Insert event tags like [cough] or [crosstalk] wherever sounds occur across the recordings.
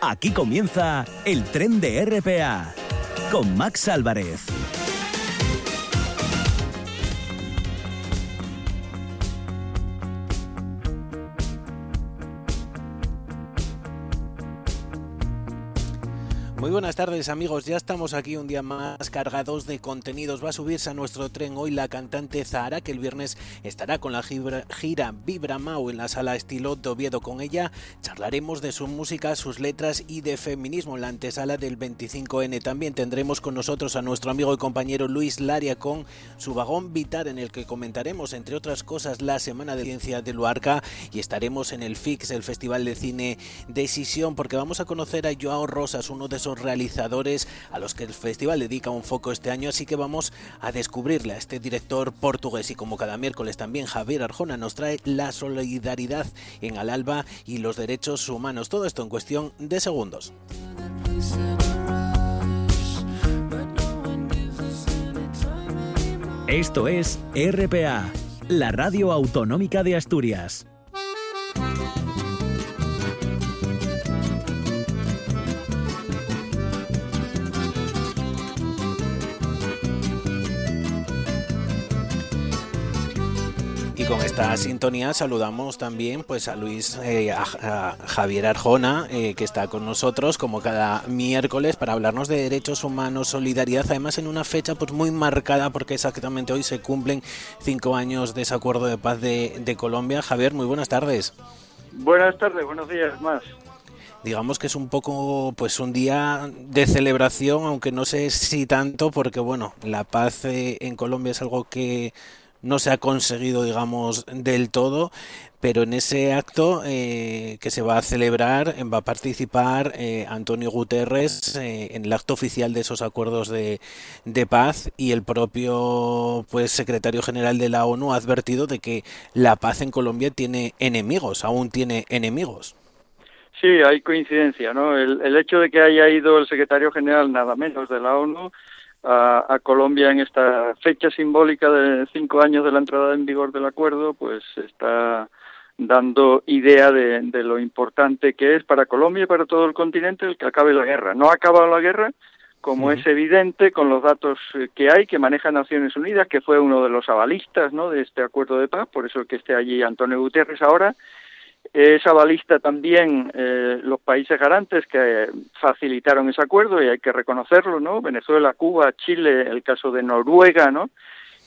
Aquí comienza el tren de RPA con Max Álvarez. Muy buenas tardes amigos, ya estamos aquí un día más cargados de contenidos. Va a subirse a nuestro tren hoy la cantante Zahara, que el viernes estará con la gira, Vibra Mau en la sala estilo de Oviedo. Con ella charlaremos de su música, sus letras y de feminismo en la antesala del 25N. También tendremos con nosotros a nuestro amigo y compañero Luis Laria con su vagón vital en el que comentaremos, entre otras cosas, la Semana de Ciencia de Luarca y estaremos en el FIX, el Festival de Cine Decisión, porque vamos a conocer a Joao Rosas, uno de esos realizadores a los que el festival dedica un foco este año, así que vamos a descubrirle a este director portugués y como cada miércoles también Javier Arjona nos trae la solidaridad en Alalba y los derechos humanos. Todo esto en cuestión de segundos. Esto es RPA, la radio autonómica de Asturias. Con esta sintonía saludamos también pues a Luis eh, a, Javier Arjona eh, que está con nosotros como cada miércoles para hablarnos de derechos humanos solidaridad además en una fecha pues muy marcada porque exactamente hoy se cumplen cinco años de ese acuerdo de paz de, de Colombia. Javier muy buenas tardes. Buenas tardes buenos días más. Digamos que es un poco pues un día de celebración aunque no sé si tanto porque bueno la paz eh, en Colombia es algo que no se ha conseguido, digamos, del todo, pero en ese acto eh, que se va a celebrar va a participar eh, Antonio Guterres eh, en el acto oficial de esos acuerdos de, de, paz y el propio pues secretario general de la ONU ha advertido de que la paz en Colombia tiene enemigos, aún tiene enemigos. Sí, hay coincidencia, ¿no? El, el hecho de que haya ido el secretario general nada menos de la ONU a, Colombia en esta fecha simbólica de cinco años de la entrada en vigor del acuerdo, pues está dando idea de, lo importante que es para Colombia y para todo el continente el que acabe la guerra. No ha acabado la guerra, como es evidente con los datos que hay que maneja Naciones Unidas, que fue uno de los avalistas ¿no? de este acuerdo de paz, por eso que esté allí Antonio Guterres ahora, es avalista también eh, los países garantes que facilitaron ese acuerdo y hay que reconocerlo, ¿no? Venezuela, Cuba, Chile, el caso de Noruega, ¿no?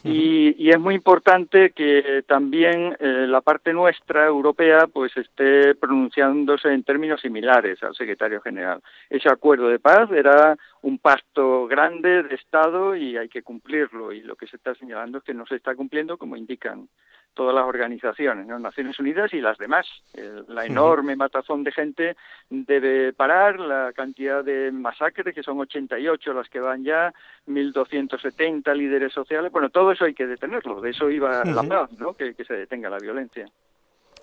Y, y, es muy importante que también eh, la parte nuestra, europea, pues esté pronunciándose en términos similares al secretario general. Ese acuerdo de paz era un pacto grande de Estado y hay que cumplirlo. Y lo que se está señalando es que no se está cumpliendo como indican todas las organizaciones, ¿no? Naciones Unidas y las demás. la enorme matazón de gente debe parar, la cantidad de masacres, que son 88 las que van ya, 1.270 líderes sociales, bueno, todo eso hay que detenerlo, de eso iba la paz, ¿no? que se detenga la violencia.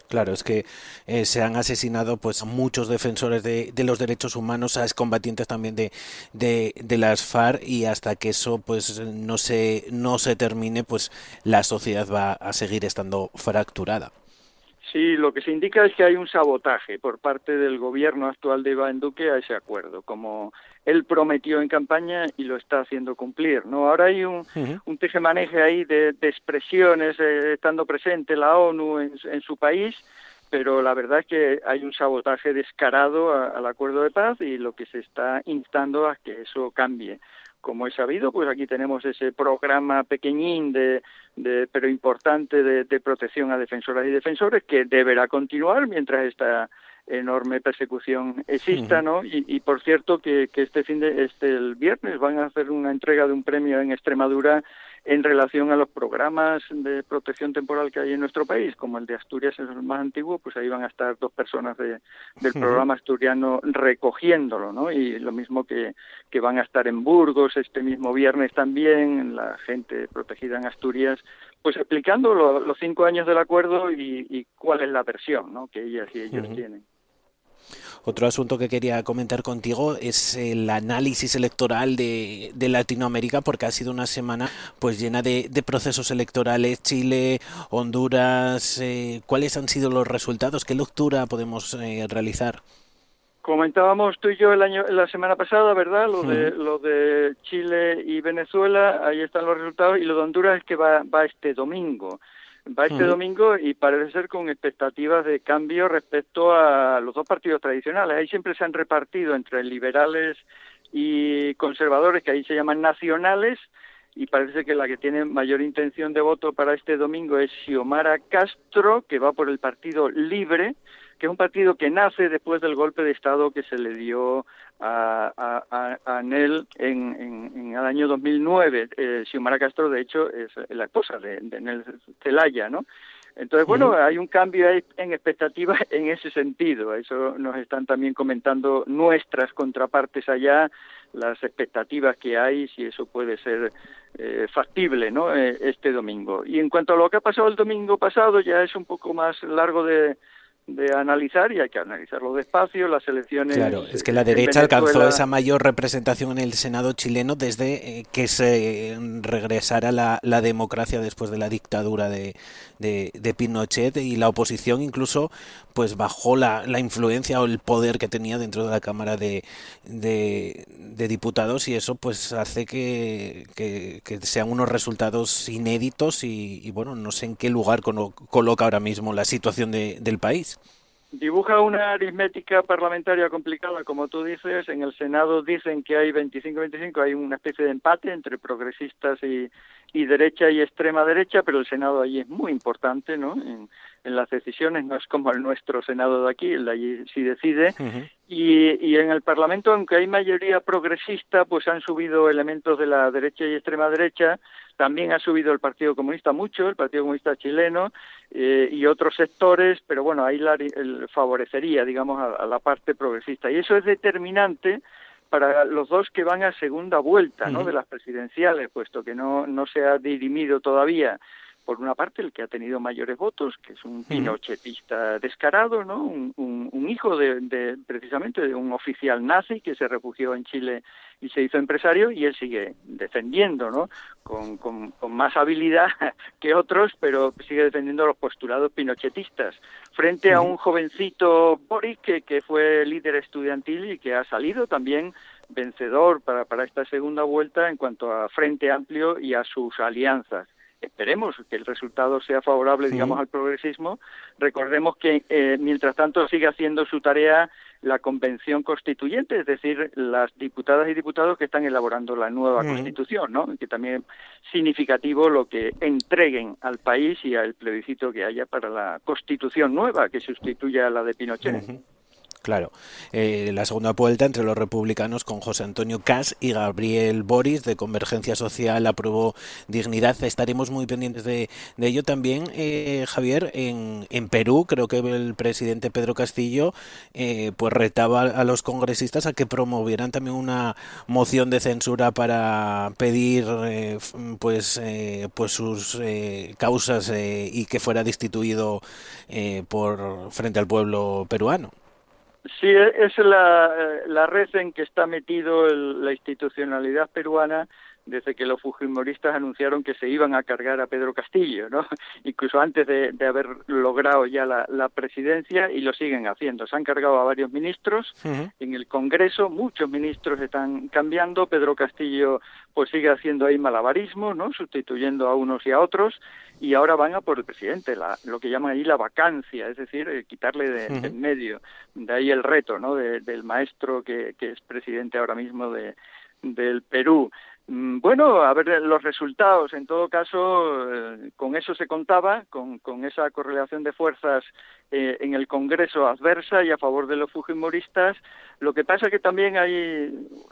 Claro, es que eh, se han asesinado pues muchos defensores de, de, los derechos humanos, a excombatientes también de, de, de, las FARC y hasta que eso pues no se no se termine, pues la sociedad va a seguir estando fracturada. Sí, lo que se indica es que hay un sabotaje por parte del gobierno actual de Iván Duque a ese acuerdo, como él prometió en campaña y lo está haciendo cumplir. ¿no? Ahora hay un, un tejemaneje ahí de, expresiones, eh, estando presente la ONU en, en, su país, pero la verdad es que hay un sabotaje descarado al acuerdo de paz y lo que se está instando a que eso cambie como he sabido, pues aquí tenemos ese programa pequeñín de, de pero importante de, de, protección a defensoras y defensores que deberá continuar mientras esta enorme persecución exista, ¿no? Y, y, por cierto que, que este fin de este el viernes van a hacer una entrega de un premio en Extremadura en relación a los programas de protección temporal que hay en nuestro país, como el de Asturias es el más antiguo, pues ahí van a estar dos personas de, del programa asturiano recogiéndolo, ¿no? Y lo mismo que, que van a estar en Burgos este mismo viernes también, la gente protegida en Asturias, pues explicando los cinco años del acuerdo y, y, cuál es la versión, ¿no? Que ellas y ellos tienen. Otro asunto que quería comentar contigo es el análisis electoral de, de Latinoamérica, porque ha sido una semana pues llena de, de procesos electorales. Chile, Honduras, eh, ¿cuáles han sido los resultados? ¿Qué lectura podemos eh, realizar? Comentábamos tú y yo el año, la semana pasada, ¿verdad? Lo de lo de Chile y Venezuela, ahí están los resultados y lo de Honduras es que va, va este domingo. Va este domingo y parece ser con expectativas de cambio respecto a los dos partidos tradicionales. Ahí siempre se han repartido entre liberales y conservadores, que ahí se llaman nacionales, y parece que la que tiene mayor intención de voto para este domingo es Xiomara Castro, que va por el Partido Libre, que es un partido que nace después del golpe de Estado que se le dio a, a, a, Nel en, en, el año 2009. Eh, Xiomara Castro, de hecho, es la esposa de, de Nel Zelaya, ¿no? Entonces, bueno, hay un cambio en expectativas [laughs] en ese sentido. Eso nos están también comentando nuestras contrapartes allá, las expectativas que hay, si eso puede ser eh, factible, ¿no? Eh, este domingo. Y en cuanto a lo que ha pasado el domingo pasado, ya es un poco más largo de, de analizar y hay que analizarlo despacio. Las elecciones. Claro, es que la derecha alcanzó esa mayor representación en el Senado chileno desde eh, que se regresara la, la, democracia después de la dictadura de, de, de, Pinochet y la oposición incluso pues bajó la, la, influencia o el poder que tenía dentro de la Cámara de, de, de Diputados y eso pues hace que, que, que, sean unos resultados inéditos y, y, bueno, no sé en qué lugar coloca ahora mismo la situación de, del país dibuja una aritmética parlamentaria complicada, como tú dices. En el Senado dicen que hay 25-25, hay una especie de empate entre progresistas y, y derecha y extrema derecha, pero el Senado allí es muy importante, ¿no? En, en las decisiones no es como el nuestro Senado de aquí, el de allí sí decide. y, y en el Parlamento, aunque hay mayoría progresista, pues han subido elementos de la derecha y extrema derecha. También ha subido el Partido Comunista mucho, el Partido Comunista chileno eh, y otros sectores, pero bueno, ahí la, el, favorecería, digamos, a, a la parte progresista. Y eso es determinante para los dos que van a segunda vuelta ¿no? de las presidenciales, puesto que no, no se ha dirimido todavía por una parte el que ha tenido mayores votos, que es un pinochetista descarado, ¿no? Un, un, un hijo de, de, precisamente de un oficial nazi que se refugió en Chile y se hizo empresario y él sigue defendiendo, ¿no? Con, con, con más habilidad [laughs] que otros, pero sigue defendiendo los postulados pinochetistas frente a un jovencito Boric que, que fue líder estudiantil y que ha salido también vencedor para, para esta segunda vuelta en cuanto a Frente Amplio y a sus alianzas esperemos que el resultado sea favorable, digamos, al progresismo. Recordemos que, eh, mientras tanto, sigue haciendo su tarea la Convención Constituyente, es decir, las diputadas y diputados que están elaborando la nueva Constitución, ¿no? Que también es significativo lo que entreguen al país y al plebiscito que haya para la Constitución nueva que sustituya a la de Pinochet. Claro, eh, la segunda vuelta entre los republicanos con José Antonio Cas y Gabriel Boris de Convergencia Social aprobó Dignidad. Estaremos muy pendientes de, de ello también, eh, Javier. En, en, Perú, creo que el presidente Pedro Castillo eh, pues retaba a los congresistas a que promovieran también una moción de censura para pedir eh, pues pues sus causas y que fuera destituido por frente al pueblo peruano. Sí, es la, eh, la red en que está metido el, la institucionalidad peruana desde que los fujimoristas anunciaron que se iban a cargar a Pedro Castillo, ¿no? [laughs] Incluso antes de, de haber logrado ya la, la, presidencia y lo siguen haciendo. Se han cargado a varios ministros uh -huh. en el Congreso, muchos ministros están cambiando. Pedro Castillo pues sigue haciendo ahí malabarismo, ¿no? Sustituyendo a unos y a otros y ahora van a por el presidente, la, lo que llaman ahí la vacancia, es decir, eh, quitarle de, uh -huh. de, en medio. De ahí el reto, ¿no? De, del maestro que, que es presidente ahora mismo de, del Perú. Mm, bueno, a ver los resultados. En todo caso, eh, con eso se contaba, con, con esa correlación de fuerzas eh, en el Congreso adversa y a favor de los fujimoristas. Lo que pasa que también hay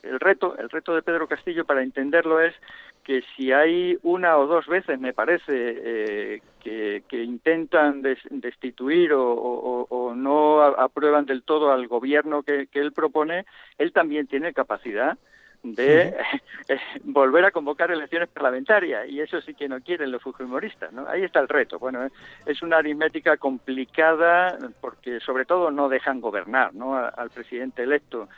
el reto, el reto de Pedro Castillo para entenderlo es que si hay una o dos veces, me parece, eh, que, intentan des, destituir o, no aprueban del todo al gobierno que él propone, él también tiene capacidad de uh [laughs] -huh. volver a convocar elecciones parlamentarias y eso sí que no quieren los fujimoristas, ¿no? Ahí está el reto. Bueno, es una aritmética complicada porque sobre todo no dejan gobernar, ¿no? Al presidente electo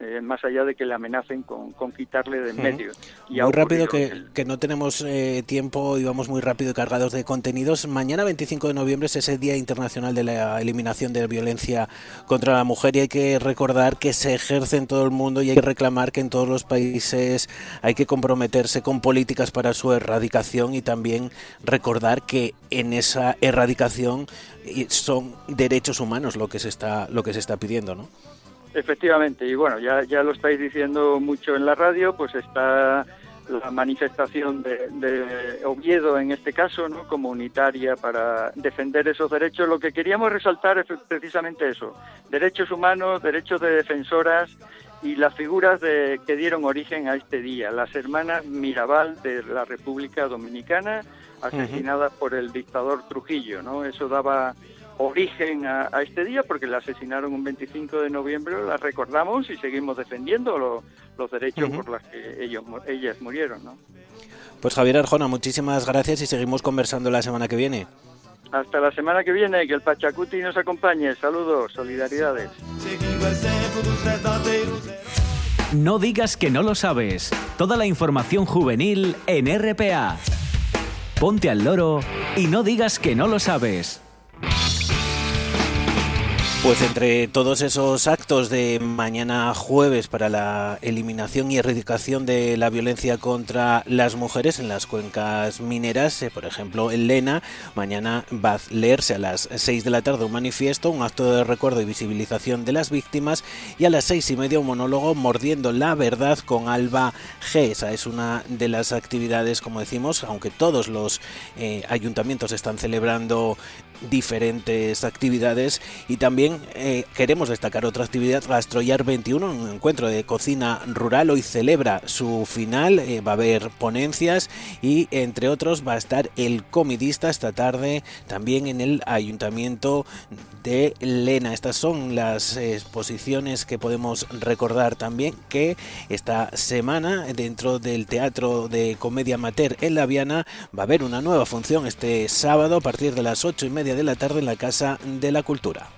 eh, más allá de que le amenacen con, quitarle de en medio. Y muy rápido, que, que, no tenemos eh, tiempo y vamos muy rápido cargados de contenidos. Mañana, 25 de noviembre, es ese Día Internacional de la Eliminación de la Violencia contra la Mujer y hay que recordar que se ejerce en todo el mundo y hay que reclamar que en todos los países hay que comprometerse con políticas para su erradicación y también recordar que en esa erradicación son derechos humanos lo que se está, lo que se está pidiendo, ¿no? Efectivamente, y bueno, ya, ya lo estáis diciendo mucho en la radio, pues está la manifestación de, Oviedo en este caso, ¿no? como unitaria para defender esos derechos. Lo que queríamos resaltar es precisamente eso, derechos humanos, derechos de defensoras y las figuras de, que dieron origen a este día, las hermanas Mirabal de la República Dominicana, asesinadas por el dictador Trujillo, ¿no? Eso daba origen a, este día porque la asesinaron un 25 de noviembre, la recordamos y seguimos defendiendo los derechos por los que ellos, ellas murieron. ¿no? Pues Javier Arjona, muchísimas gracias y seguimos conversando la semana que viene. Hasta la semana que viene, que el Pachacuti nos acompañe. Saludos, solidaridades. No digas que no lo sabes. Toda la información juvenil en RPA. Ponte al loro y no digas que no lo sabes. Pues entre todos esos actos de mañana jueves para la eliminación y erradicación de la violencia contra las mujeres en las cuencas mineras, eh, por ejemplo en Lena, mañana va a leerse a las 6 de la tarde un manifiesto, un acto de recuerdo y visibilización de las víctimas y a las seis y media un monólogo mordiendo la verdad con Alba G. Esa es una de las actividades, como decimos, aunque todos los eh, ayuntamientos están celebrando diferentes actividades y también eh, queremos destacar otra actividad, Gastroyar 21, un encuentro de cocina rural, hoy celebra su final, eh, va a haber ponencias y entre otros va a estar el comidista esta tarde también en el ayuntamiento de Lena. Estas son las exposiciones que podemos recordar también que esta semana dentro del Teatro de Comedia Amateur en La Viana va a haber una nueva función este sábado a partir de las ocho y media de la tarde en la Casa de la Cultura.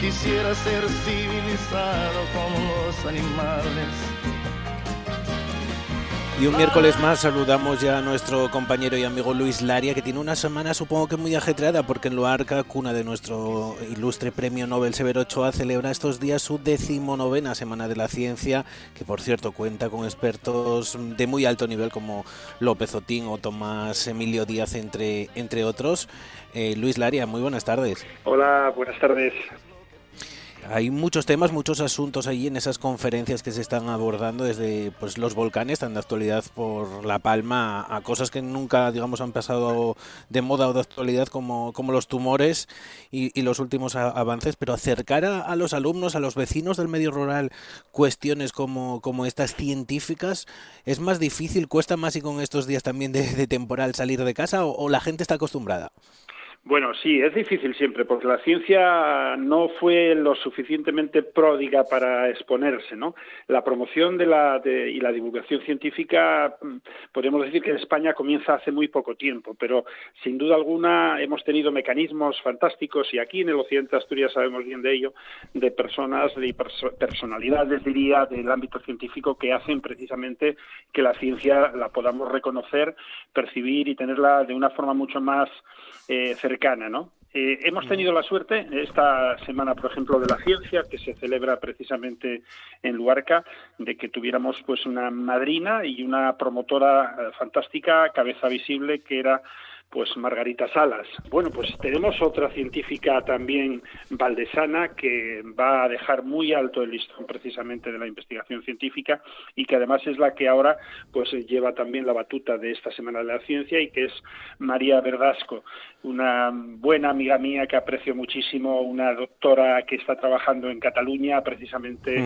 Quisiera ser civilizado como los animales y un miércoles más saludamos ya a nuestro compañero y amigo Luis Laria, que tiene una semana supongo que muy ajetreada, porque en Loarca, cuna de nuestro ilustre premio Nobel Severo Ochoa, celebra estos días su decimonovena Semana de la Ciencia, que por cierto cuenta con expertos de muy alto nivel como López Otín o Tomás Emilio Díaz, entre, entre otros. Eh, Luis Laria, muy buenas tardes. Hola, buenas tardes. Hay muchos temas, muchos asuntos ahí en esas conferencias que se están abordando desde pues los volcanes tan de actualidad por La Palma a, cosas que nunca digamos han pasado de moda o de actualidad como, como los tumores y, los últimos avances, pero acercar a, los alumnos, a los vecinos del medio rural cuestiones como, como estas científicas es más difícil, cuesta más y con estos días también de, temporal salir de casa o la gente está acostumbrada. Bueno, sí, es difícil siempre, porque la ciencia no fue lo suficientemente pródiga para exponerse, ¿no? La promoción de la, y la divulgación científica, mm, podemos decir que en España comienza hace muy poco tiempo, pero sin duda alguna hemos tenido mecanismos fantásticos, y aquí en el occidente de Asturias sabemos bien de ello, de personas, de personalidades, diría, del ámbito científico que hacen precisamente que la ciencia la podamos reconocer, percibir y tenerla de una forma mucho más eh, cercana, ¿no? Eh, hemos tenido la suerte esta semana, por ejemplo, de la ciencia, que se celebra precisamente en Luarca, de que tuviéramos pues una madrina y una promotora eh, fantástica, cabeza visible, que era pues Margarita Salas. Bueno, pues tenemos otra científica también valdesana que va a dejar muy alto el listón precisamente de la investigación científica y que además es la que ahora pues lleva también la batuta de esta Semana de la Ciencia y que es María Verdasco, una buena amiga mía que aprecio muchísimo, una doctora que está trabajando en Cataluña precisamente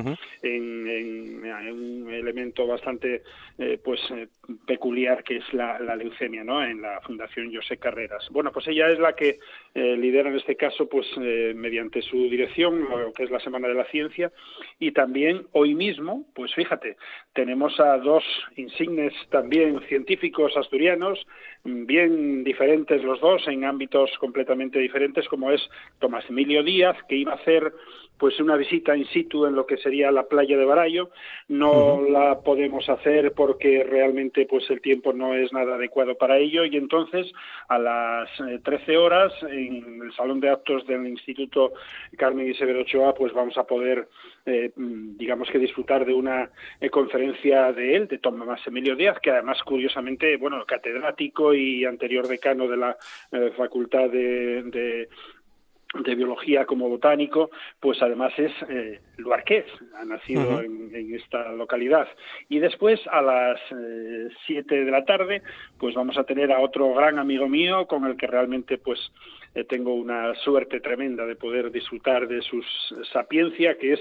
en, un elemento bastante eh, pues eh, peculiar que es la, leucemia, ¿no? En la Fundación José Carreras. Bueno, pues ella es la que eh, lidera en este caso, pues mediante su dirección, lo que es la Semana de la Ciencia, y también hoy mismo, pues fíjate, tenemos a dos insignes también científicos asturianos, bien diferentes los dos en ámbitos completamente diferentes, como es Tomás Emilio Díaz, que iba a hacer pues una visita in situ en lo que sería la playa de Barallo. No la podemos hacer porque realmente pues el tiempo no es nada adecuado para ello y entonces a las 13 eh, horas en el salón de actos del Instituto Carmen y Severo Ochoa pues vamos a poder eh, digamos que disfrutar de una eh, conferencia de él, de Tomás Emilio Díaz, que además curiosamente, bueno, catedrático y anterior decano de la Facultad de de biología como botánico, pues además es eh, luarqués, ha nacido en, esta localidad. Y después a las eh, siete de la tarde, pues vamos a tener a otro gran amigo mío con el que realmente pues eh, tengo una suerte tremenda de poder disfrutar de su sapiencia, que es,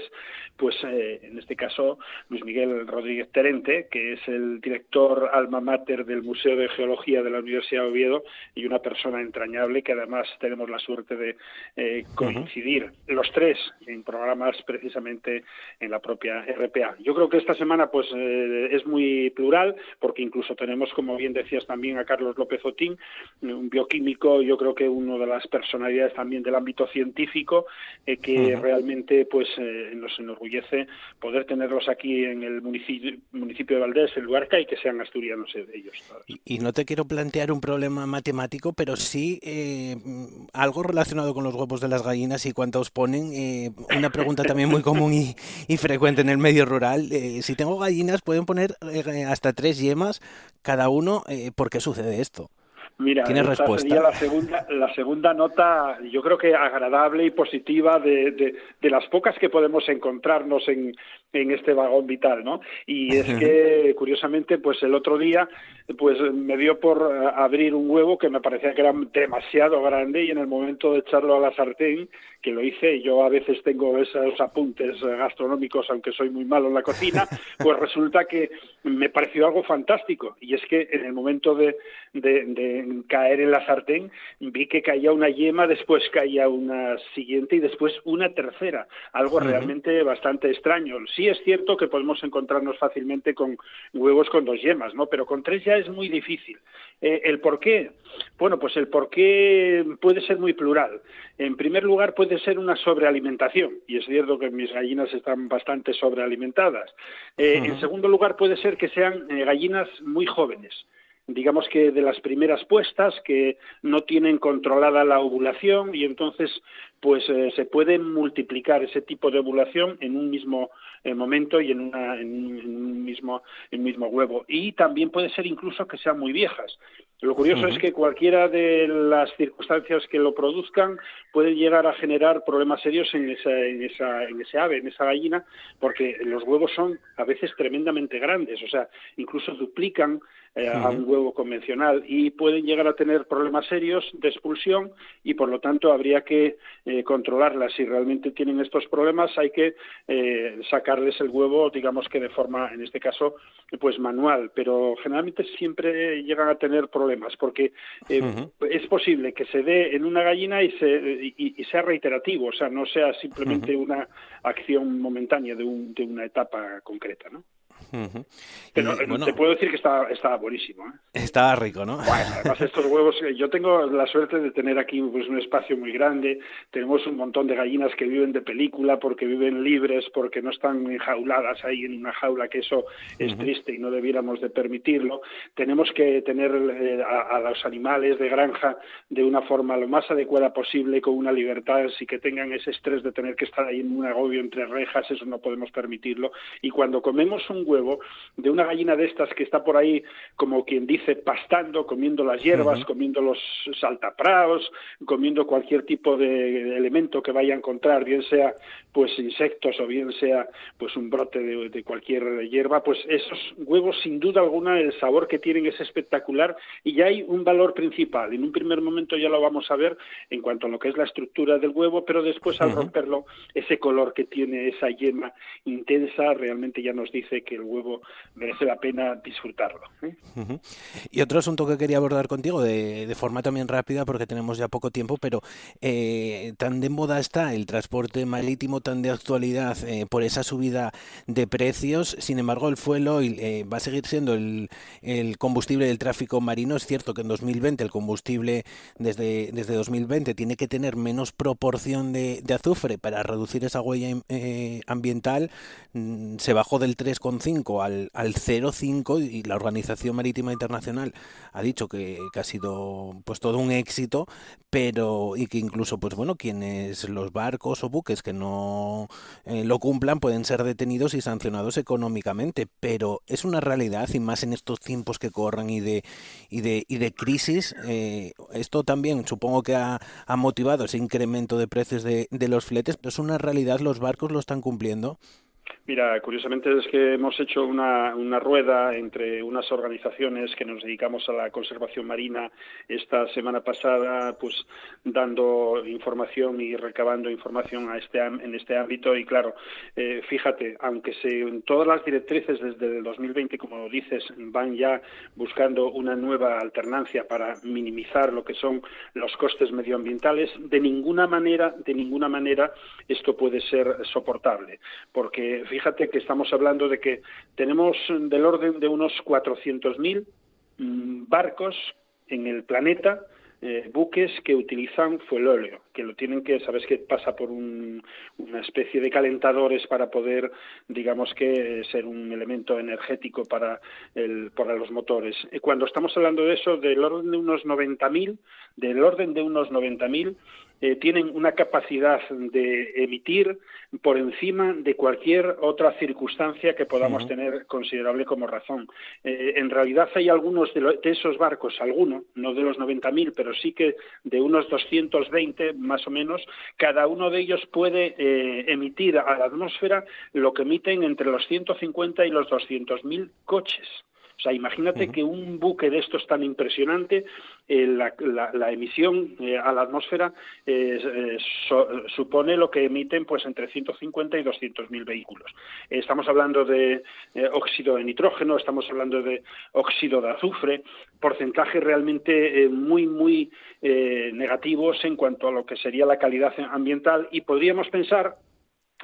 pues, eh, en este caso, Luis Miguel Rodríguez Terente, que es el director alma mater del Museo de Geología de la Universidad de Oviedo y una persona entrañable que además tenemos la suerte de eh, coincidir los tres en programas precisamente en la propia RPA. Yo creo que esta semana, pues, es muy plural, porque incluso tenemos, como bien decías también, a Carlos López Otín, un bioquímico, yo creo que uno de las personalidades también del ámbito científico eh, que realmente pues eh, nos enorgullece poder tenerlos aquí en el municipio, municipio de Valdés, en Luarca, y que sean asturianos de ellos. Y, no te quiero plantear un problema matemático, pero sí eh, algo relacionado con los huevos de las gallinas y cuántos ponen. una pregunta también muy común y, y, frecuente en el medio rural. si tengo gallinas, pueden poner hasta tres yemas cada uno. ¿Por qué sucede esto? Mira, esta sería la segunda, la segunda nota, yo creo que agradable y positiva de, de, las pocas que podemos encontrarnos en, en este vagón vital, ¿no? Y es que, curiosamente, pues el otro día, pues me dio por eh, abrir un huevo que me parecía que era demasiado grande y en el momento de echarlo a la sartén, que lo hice, yo a veces tengo esos apuntes gastronómicos, aunque soy muy malo en la cocina, [laughs] pues resulta que me pareció algo fantástico. Y es que en el momento de, de caer en la sartén, vi que caía una yema, después caía una siguiente y después una tercera, algo realmente bastante extraño. Sí es cierto que podemos encontrarnos fácilmente con huevos con dos yemas, ¿no? Pero con tres ya es muy difícil. Eh, ¿El por qué? Bueno, pues el por qué puede ser muy plural. En primer lugar, puede ser una sobrealimentación, y es cierto que mis gallinas están bastante sobrealimentadas. Eh, en segundo lugar, puede ser que sean eh, gallinas muy jóvenes digamos que de las primeras puestas que no tienen controlada la ovulación y entonces pues eh, se puede multiplicar ese tipo de ovulación en un mismo eh, momento y en, una, en, un mismo, en un mismo huevo. Y también puede ser incluso que sean muy viejas. Lo curioso es que cualquiera de las circunstancias que lo produzcan puede llegar a generar problemas serios en, esa, en, esa, en ese ave, en esa gallina, porque los huevos son a veces tremendamente grandes, o sea, incluso duplican eh, a un huevo convencional y pueden llegar a tener problemas serios de expulsión y por lo tanto habría que eh, controlarlas. Si realmente tienen estos problemas hay que eh, sacarles el huevo, digamos que de forma, en este caso, pues manual, pero generalmente siempre llegan a tener problemas porque es posible que se dé en una gallina y, se, y, sea reiterativo, o sea, no sea simplemente una acción momentánea de, un, de una etapa concreta, ¿no? Pero te puedo decir que estaba, estaba buenísimo. ¿eh? Estaba rico, ¿no? además, estos huevos, eh, yo tengo la suerte de tener aquí pues, un espacio muy grande. Tenemos un montón de gallinas que viven de película porque viven libres, porque no están enjauladas ahí en una jaula, que eso es triste y no debiéramos de permitirlo. Tenemos que tener eh, a, a, los animales de granja de una forma lo más adecuada posible, con una libertad, y que tengan ese estrés de tener que estar ahí en un agobio entre rejas, eso no podemos permitirlo. Y cuando comemos un huevo, huevo de una gallina de estas que está por ahí, como quien dice, pastando, comiendo las hierbas, comiendo los saltapraos, comiendo cualquier tipo de elemento que vaya a encontrar, bien sea pues insectos o bien sea pues un brote de, cualquier hierba, pues esos huevos sin duda alguna el sabor que tienen es espectacular y ya hay un valor principal. En un primer momento ya lo vamos a ver en cuanto a lo que es la estructura del huevo, pero después al romperlo ese color que tiene esa yema intensa realmente ya nos dice que el huevo merece la pena disfrutarlo. ¿eh? Y otro asunto que quería abordar contigo de, de, forma también rápida porque tenemos ya poco tiempo, pero eh, tan de moda está el transporte marítimo, tan de actualidad eh, por esa subida de precios. Sin embargo, el fuelo eh, va a seguir siendo el, el, combustible del tráfico marino. Es cierto que en 2020 el combustible desde, desde 2020 tiene que tener menos proporción de, de azufre para reducir esa huella eh, ambiental. Mm, se bajó del 3,5 al, al 0,5 y la Organización Marítima Internacional ha dicho que, que ha sido pues todo un éxito, pero y que incluso pues bueno quienes los barcos o buques que no eh, lo cumplan pueden ser detenidos y sancionados económicamente, pero es una realidad y más en estos tiempos que corran y de y de y de crisis eh, esto también supongo que ha, ha, motivado ese incremento de precios de, de los fletes, pero es una realidad los barcos lo están cumpliendo. Mira, curiosamente es que hemos hecho una, rueda entre unas organizaciones que nos dedicamos a la conservación marina esta semana pasada, pues dando información y recabando información a este, en este ámbito. Y claro, eh, fíjate, aunque se, todas las directrices desde el 2020, como dices, van ya buscando una nueva alternancia para minimizar lo que son los costes medioambientales, de ninguna manera, de ninguna manera esto puede ser soportable, porque fíjate que estamos hablando de que tenemos del orden de unos 400.000 mm, barcos en el planeta, eh, buques que utilizan fuelóleo, que lo tienen que, sabes que pasa por una especie de calentadores para poder, digamos que, ser un elemento energético para, el, para los motores. Cuando estamos hablando de eso, del orden de unos 90.000, del orden de unos 90.000, eh, tienen una capacidad de emitir por encima de cualquier otra circunstancia que podamos tener considerable como razón. Eh, en realidad hay algunos de, esos barcos, algunos, no de los 90.000, pero sí que de unos 220 más o menos, cada uno de ellos puede eh, emitir a la atmósfera lo que emiten entre los 150 y los 200.000 coches. O sea, imagínate que un buque de estos tan impresionante, eh, la, emisión eh, a la atmósfera eh, supone lo que emiten pues entre 150 y 200 mil vehículos. estamos hablando de óxido de nitrógeno, estamos hablando de óxido de azufre, porcentajes realmente muy, muy negativos en cuanto a lo que sería la calidad ambiental y podríamos pensar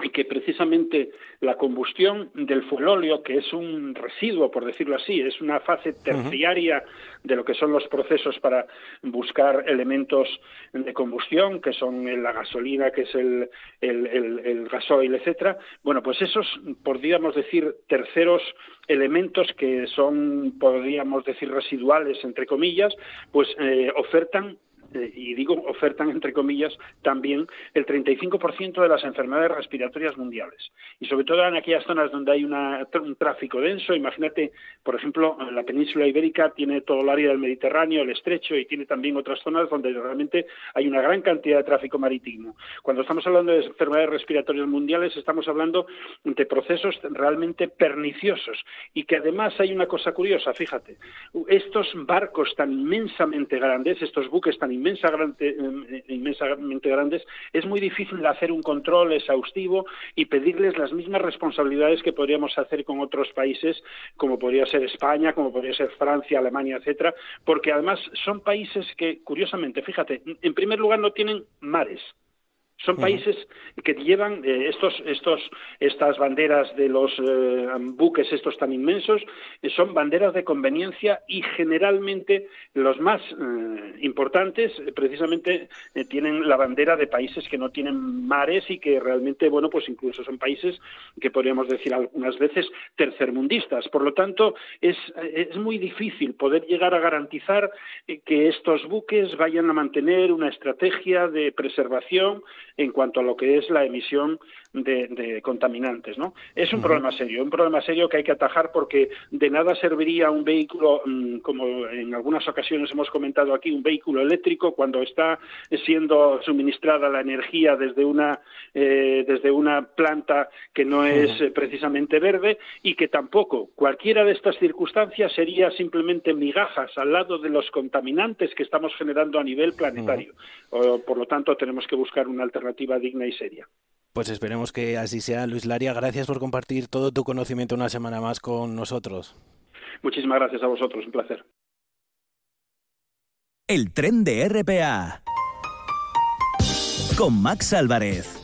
y que precisamente la combustión del fuelóleo, que es un residuo, por decirlo así, es una fase terciaria de lo que son los procesos para buscar elementos de combustión, que son la gasolina, que es el, el, gasoil, etcétera. Bueno, pues esos, podríamos decir, terceros elementos que son, podríamos decir, residuales, entre comillas, pues eh, ofertan eh, y digo ofertan entre comillas también el 35% de las enfermedades respiratorias mundiales. Y sobre todo en aquellas zonas donde hay un tráfico denso. Imagínate por ejemplo la península ibérica tiene todo el área del Mediterráneo el estrecho y tiene también otras zonas donde realmente hay una gran cantidad de tráfico marítimo. Cuando estamos hablando de enfermedades respiratorias mundiales estamos hablando de procesos realmente perniciosos. Y que además hay una cosa curiosa fíjate. Estos barcos tan inmensamente grandes estos buques tan eh, inmensamente grandes, es muy difícil hacer un control exhaustivo y pedirles las mismas responsabilidades que podríamos hacer con otros países, como podría ser España, como podría ser Francia, Alemania, etcétera, porque además son países que, curiosamente, fíjate, en primer lugar no tienen mares. Son países que llevan eh, estos, estos, estas banderas de los eh, buques, estos tan inmensos, eh, son banderas de conveniencia y generalmente los más importantes precisamente tienen la bandera de países que no tienen mares y que realmente, bueno, pues incluso son países que podríamos decir algunas veces tercermundistas. Por lo tanto, es, es muy difícil poder llegar a garantizar que estos buques vayan a mantener una estrategia de preservación en cuanto a lo que es la emisión de, contaminantes, ¿no? Es un problema serio, un problema serio que hay que atajar porque de nada serviría un vehículo, mm, como en algunas ocasiones hemos comentado aquí, un vehículo eléctrico cuando está siendo suministrada la energía desde una eh, desde una planta que no es eh, precisamente verde y que tampoco cualquiera de estas circunstancias sería simplemente migajas al lado de los contaminantes que estamos generando a nivel planetario. por lo tanto, tenemos que buscar una alternativa digna y seria. Pues esperemos que así sea. Luis Laria, gracias por compartir todo tu conocimiento una semana más con nosotros. Muchísimas gracias a vosotros, un placer. El tren de RPA con Max Álvarez.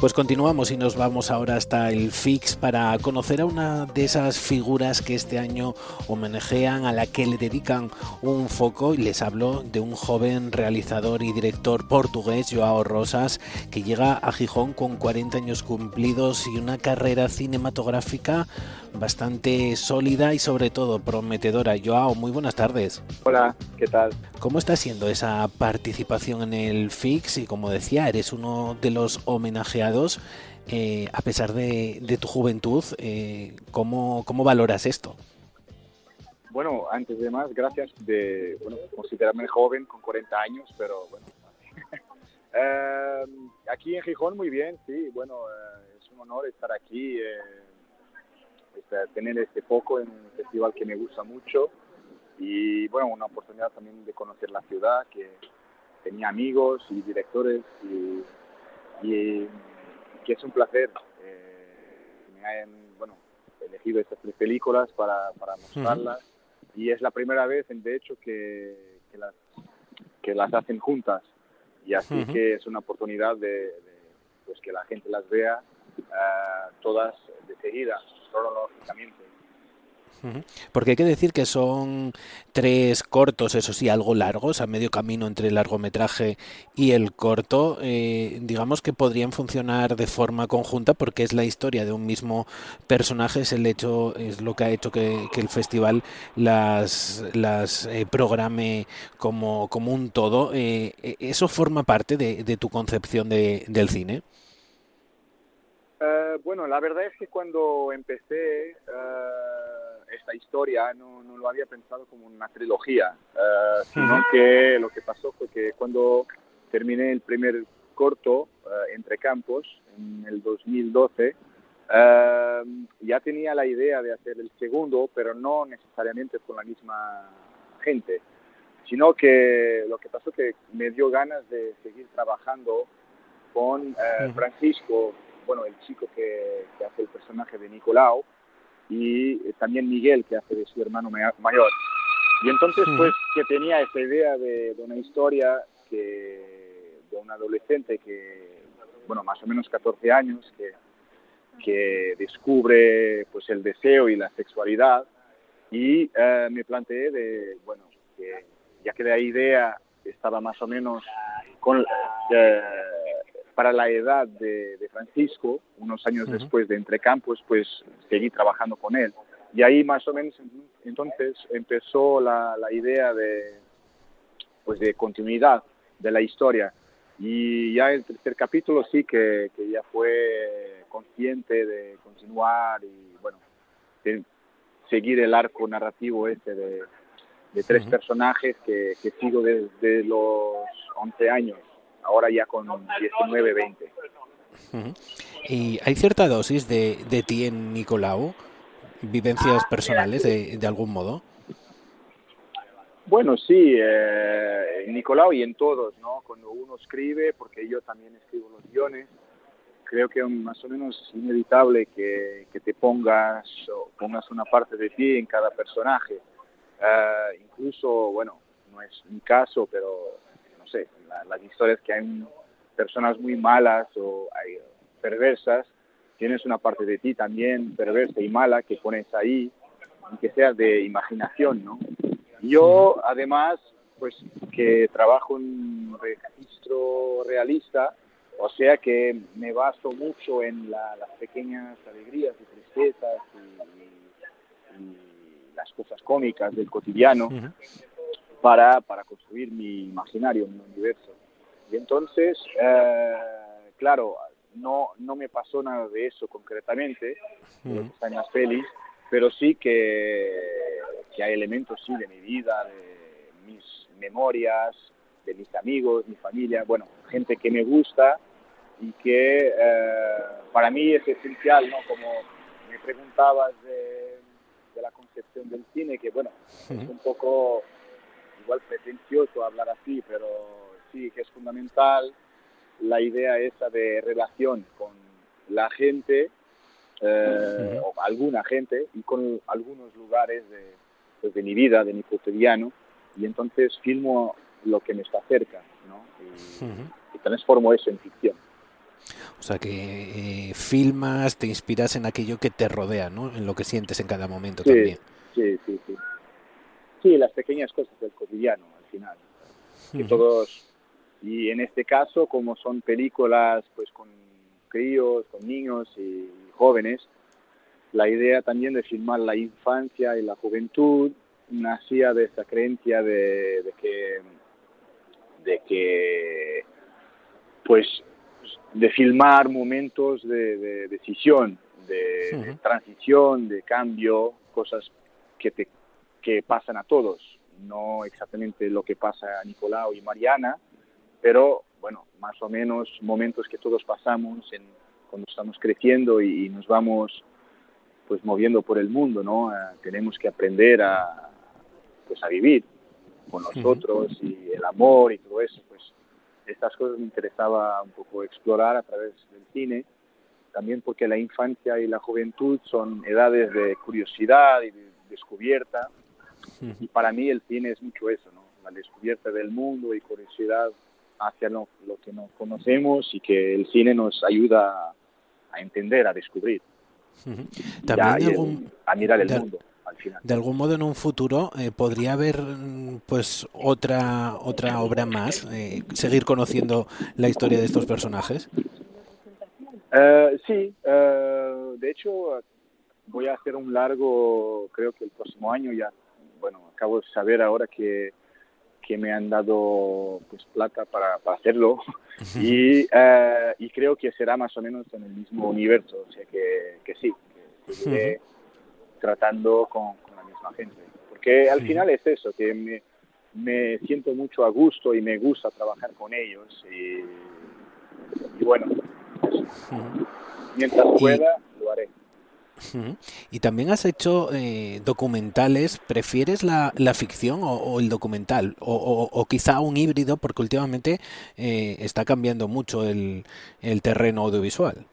Pues continuamos y nos vamos ahora hasta el FIX para conocer a una de esas figuras que este año homenajean, a la que le dedican un foco y les hablo de un joven realizador y director portugués, Joao Rosas, que llega a Gijón con 40 años cumplidos y una carrera cinematográfica bastante sólida y sobre todo prometedora. Joao, muy buenas tardes. Hola, ¿qué tal? ¿Cómo está siendo esa participación en el FIX? Y como decía, eres uno de los homenajeados. Eh, a pesar de, tu juventud, eh, ¿cómo, ¿cómo valoras esto? Bueno, antes de más, gracias de bueno, considerarme joven con 40 años, pero bueno. [laughs] Eh, aquí en Gijón muy bien, sí, bueno, es un honor estar aquí tener este foco en un festival que me gusta mucho y bueno, una oportunidad también de conocer la ciudad, que tenía amigos y directores y, que es un placer eh, que me hayan bueno, elegido estas tres películas para, para mostrarlas. Y es la primera vez, de hecho, que, que, las, que las hacen juntas. Y así que es una oportunidad de, pues que la gente las vea uh, todas de seguida cronológicamente. Porque hay que decir que son tres cortos, eso sí, algo largos, a medio camino entre el largometraje y el corto. Eh, digamos que podrían funcionar de forma conjunta porque es la historia de un mismo personaje, es el hecho, es lo que ha hecho que, el festival las, las eh, programe como, como un todo. Eh, ¿Eso forma parte de, tu concepción de, del cine? Eh, bueno, la verdad es que cuando empecé eh, esta historia no, no, lo había pensado como una trilogía, uh, sino que lo que pasó fue que cuando terminé el primer corto, Entre Campos, en el 2012, ya tenía la idea de hacer el segundo, pero no necesariamente con la misma gente, sino que lo que pasó que me dio ganas de seguir trabajando con Francisco bueno, el chico que, hace el personaje de Nicolau y también Miguel que hace de su hermano mayor. Y entonces pues que tenía esa idea de, una historia que, de un adolescente que, bueno, más o menos 14 años, que, que descubre pues el deseo y la sexualidad y eh, me planteé de, bueno, que ya que la idea estaba más o menos con... Eh, para la edad de, Francisco, unos años después de Entre Campos, pues seguí trabajando con él. Y ahí más o menos entonces empezó la, idea de, pues de continuidad de la historia. Y ya el tercer capítulo sí que, ya fue consciente de continuar y bueno, de seguir el arco narrativo este de, tres personajes que, que sigo desde los 11 años ahora ya con 19, 20. ¿Y hay cierta dosis de, de ti en Nicolau? ¿Vivencias personales de, de algún modo? Bueno, sí, eh, en Nicolau y en todos, ¿no? Cuando uno escribe, porque yo también escribo los guiones, creo que más o menos es inevitable que, que te pongas, o pongas una parte de ti en cada personaje. Eh, incluso, bueno, no es mi caso, pero sé, las historias que hay personas muy malas o hay perversas, tienes una parte de ti también perversa y mala que pones ahí, que sea de imaginación, ¿no? Yo, además, pues que trabajo en registro realista, o sea que me baso mucho en las pequeñas alegrías y tristezas y, las cosas cómicas del cotidiano. Para, para construir mi imaginario, mi universo. Y entonces, eh, claro, no, no me pasó nada de eso concretamente, lo que está en las pelis, pero sí que, que hay elementos sí de mi vida, de mis memorias, de mis amigos, mi familia, bueno, gente que me gusta y que eh, para mí es esencial, ¿no? Como me preguntabas de, de la concepción del cine, que bueno, es un poco igual pretencioso hablar así, pero sí que es fundamental la idea esa de relación con la gente, eh, o alguna gente, y con algunos lugares de, pues, de mi vida, de mi cotidiano, y entonces filmo lo que me está cerca, ¿no? Y, y transformo eso en ficción. O sea que eh, filmas, te inspiras en aquello que te rodea, ¿no? En lo que sientes en cada momento Sí, también. Sí, las pequeñas cosas del cotidiano, al final. Que todos, y en este caso, como son películas pues con críos, con niños y jóvenes, la idea también de filmar la infancia y la juventud nacía de esa creencia de, de que de que pues de filmar momentos de, de decisión, de, de transición, de cambio, cosas que te que pasan a todos, no exactamente lo que pasa a Nicolau y Mariana, pero bueno, más o menos momentos que todos pasamos en, cuando estamos creciendo y, y nos vamos pues moviendo por el mundo, ¿no? Eh, tenemos que aprender a pues a vivir con nosotros y el amor y todo eso, pues estas cosas me interesaba un poco explorar a través del cine, también porque la infancia y la juventud son edades de curiosidad y de descubierta, y para mí el cine es mucho eso, ¿no? La descubierta del mundo y curiosidad hacia lo, lo que no conocemos y que el cine nos ayuda a, entender, a descubrir, ya, También de y el- algún, a mirar el de- mundo al final. de algún modo en un futuro eh, podría haber mm, pues otra otra obra más, eh, seguir conociendo la historia de estos personajes. Eh, sí, eh, de hecho voy a hacer un largo, creo que el próximo año ya, bueno, acabo de saber ahora que, que me han dado pues plata para, para hacerlo [laughs] y, eh, y creo que será más o menos en el mismo universo, o sea que, que sí, que seguiré tratando con, con la misma gente. Porque al final es eso, que me, me siento mucho a gusto y me gusta trabajar con ellos y, y bueno, eso. mientras pueda lo haré. Y también has hecho eh, documentales. ¿Prefieres la, ficción o, el documental? O, quizá un híbrido, porque últimamente eh, está cambiando mucho el, el terreno audiovisual.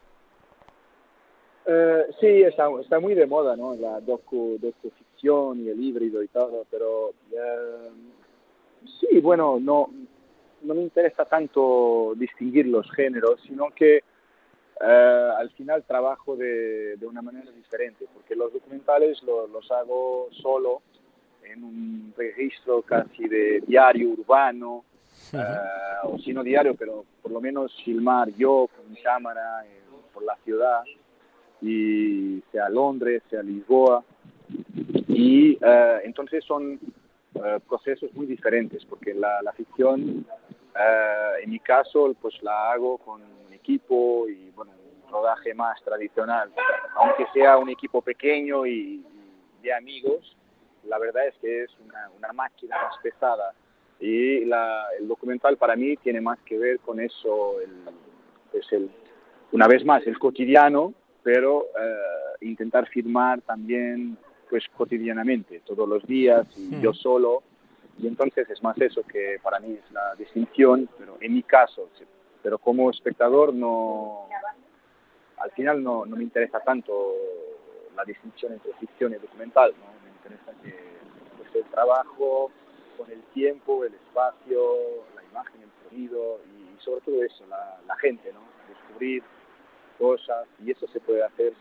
Eh, sí, está, está muy de moda, ¿no? La docu, docuficción y el híbrido y todo, pero eh, sí, bueno, no, no me interesa tanto distinguir los géneros, sino que eh, al final trabajo de, de una manera diferente, porque los documentales lo- los hago solo en un registro casi de diario urbano, eh, o si no diario, pero por lo menos filmar yo con mi cámara eh, por la ciudad, y sea Londres, sea Lisboa, y eh, entonces son eh, procesos muy diferentes, porque la, la ficción, en mi caso, pues la hago con equipo y bueno, un rodaje más tradicional, aunque sea un equipo pequeño y, y de amigos, la verdad es que es una, una máquina más pesada y la, el documental para mí tiene más que ver con eso, el, pues el, una vez más, el cotidiano, pero eh, intentar filmar también pues cotidianamente, todos los días y yo solo. Y entonces es más eso que para mí es la distinción, pero en mi caso. Pero como espectador no, al final no, no me interesa tanto la distinción entre ficción y documental, ¿no? me interesa que pues, el trabajo con el tiempo, el espacio, la imagen, el sonido y sobre todo eso, la, gente, ¿no? descubrir cosas y eso se puede hacer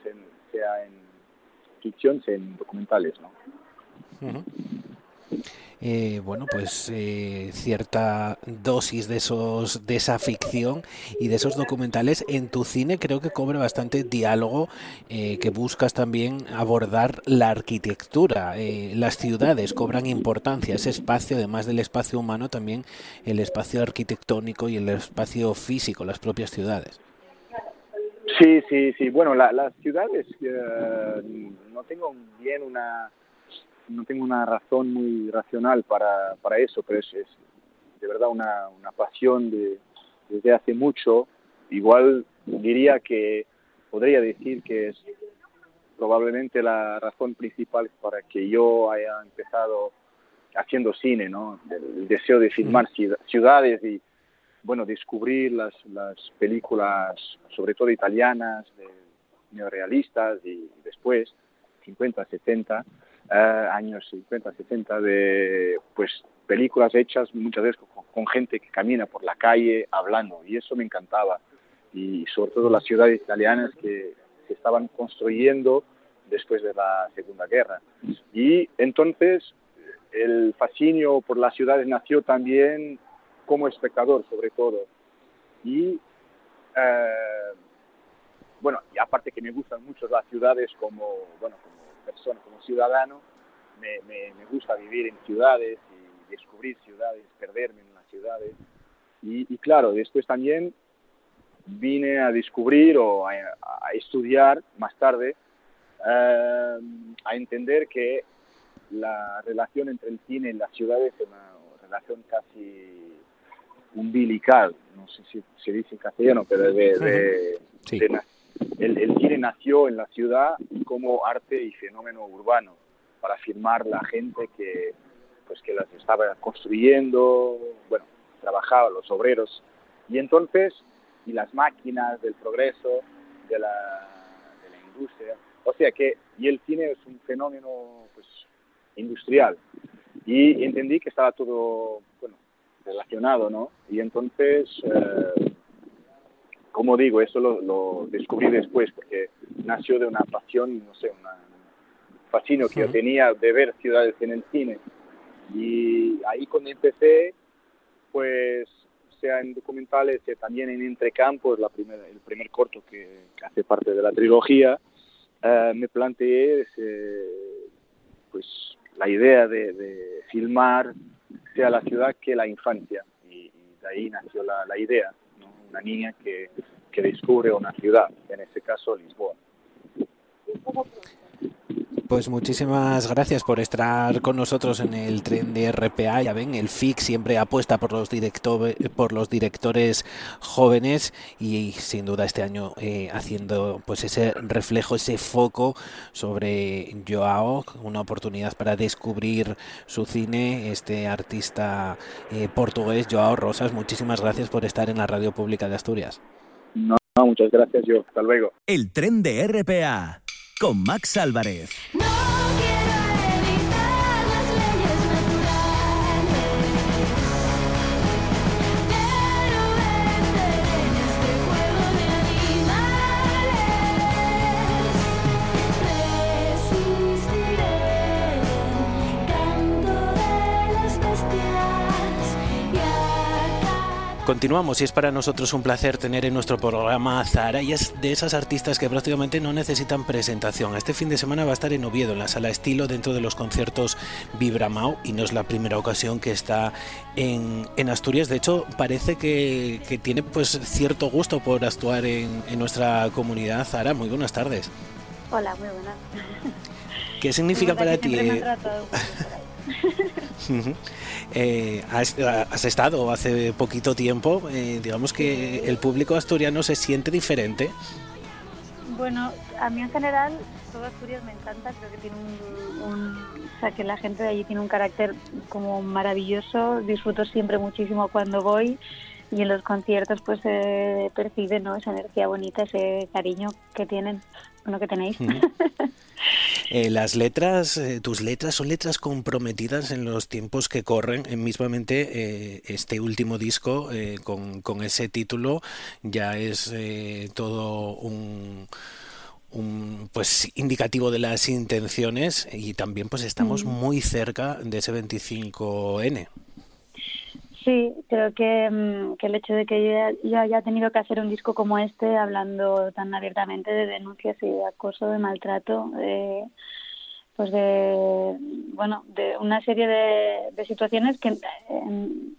sea en ficción, sea en documentales, ¿no? Eh, bueno, pues eh, cierta dosis de esos de esa ficción y de esos documentales en tu cine creo que cobra bastante diálogo eh, que buscas también abordar la arquitectura las ciudades cobran importancia ese espacio además del espacio humano también el espacio arquitectónico y el espacio físico las propias ciudades. Sí sí sí. Bueno las ciudades no tengo bien una no tengo una razón muy racional para, para eso, pero es, de verdad una, una pasión de, desde hace mucho. Igual diría que podría decir que es probablemente la razón principal para que yo haya empezado haciendo cine, ¿no? El, deseo de filmar ciudades y, bueno, descubrir las, las películas, sobre todo italianas, de neorealistas y después, 50, 70, eh, años 50, 60, de pues películas hechas muchas veces con, gente que camina por la calle hablando, y eso me encantaba. Y sobre todo las ciudades italianas que se estaban construyendo después de la Segunda Guerra. Y entonces el fascinio por las ciudades nació también como espectador, sobre todo. Y eh, bueno, y aparte que me gustan mucho las ciudades como, bueno, como persona, como ciudadano, me, me, gusta vivir en ciudades y descubrir ciudades, perderme en las ciudades. Y, y claro, después también vine a descubrir o a, estudiar más tarde, eh, a entender que la relación entre el cine y las ciudades es una relación casi umbilical, no sé si se dice en castellano, pero de, de, el, cine nació en la ciudad como arte y fenómeno urbano para firmar la gente que pues que las estaba construyendo, bueno, trabajaba los obreros. Y entonces y las máquinas del progreso de la, de la industria, o sea que y el cine es un fenómeno pues industrial. Y entendí que estaba todo bueno relacionado, ¿no? Y entonces eh, como digo, eso lo, descubrí después, porque nació de una pasión, no sé, un fascino que yo tenía de ver ciudades en el cine. Y ahí cuando empecé, pues, sea en documentales, sea también en Entrecampos, la primera, el primer corto que, hace parte de la trilogía, eh, me planteé pues, la idea de, filmar sea la ciudad que la infancia. Y, de ahí nació la idea una niña que, que descubre una ciudad, en este caso Lisboa. Pues muchísimas gracias por estar con nosotros en el tren de RPA. Ya ven, el FIC siempre apuesta por los, por los directores jóvenes y sin duda este año eh, haciendo pues ese reflejo, ese foco sobre Joao, una oportunidad para descubrir su cine, este artista eh, portugués, Joao Rosas. Muchísimas gracias por estar en la Radio Pública de Asturias. No, muchas gracias yo. Hasta luego. El tren de RPA con Max Álvarez. Continuamos y es para nosotros un placer tener en nuestro programa a Zara y es de esas artistas que prácticamente no necesitan presentación. Este fin de semana va a estar en Oviedo, en la sala estilo, dentro de los conciertos Vibramao y no es la primera ocasión que está en, Asturias. De hecho, parece que, tiene pues cierto gusto por actuar en, nuestra comunidad. Zara, muy buenas tardes. Hola, muy buenas. ¿Qué significa para ti? Eh, has, estado hace poquito tiempo, eh, digamos que el público asturiano se siente diferente. Bueno, a mí en general todo Asturias me encanta, creo que tiene un, o sea, que la gente de allí tiene un carácter como maravilloso, disfruto siempre muchísimo cuando voy y en los conciertos pues se percibe ¿no? esa energía bonita, ese cariño que tienen, lo que tenéis. [laughs] Eh, las letras, eh, tus letras son letras comprometidas en los tiempos que corren. En mismamente eh, este último disco con, con, ese título ya es todo un un pues indicativo de las intenciones y también pues estamos muy cerca de ese 25N. Sí, creo que, mm, que el hecho de que yo, haya tenido que hacer un disco como este, hablando tan abiertamente de denuncias y de acoso, de maltrato, de, pues de bueno de una serie de, situaciones que,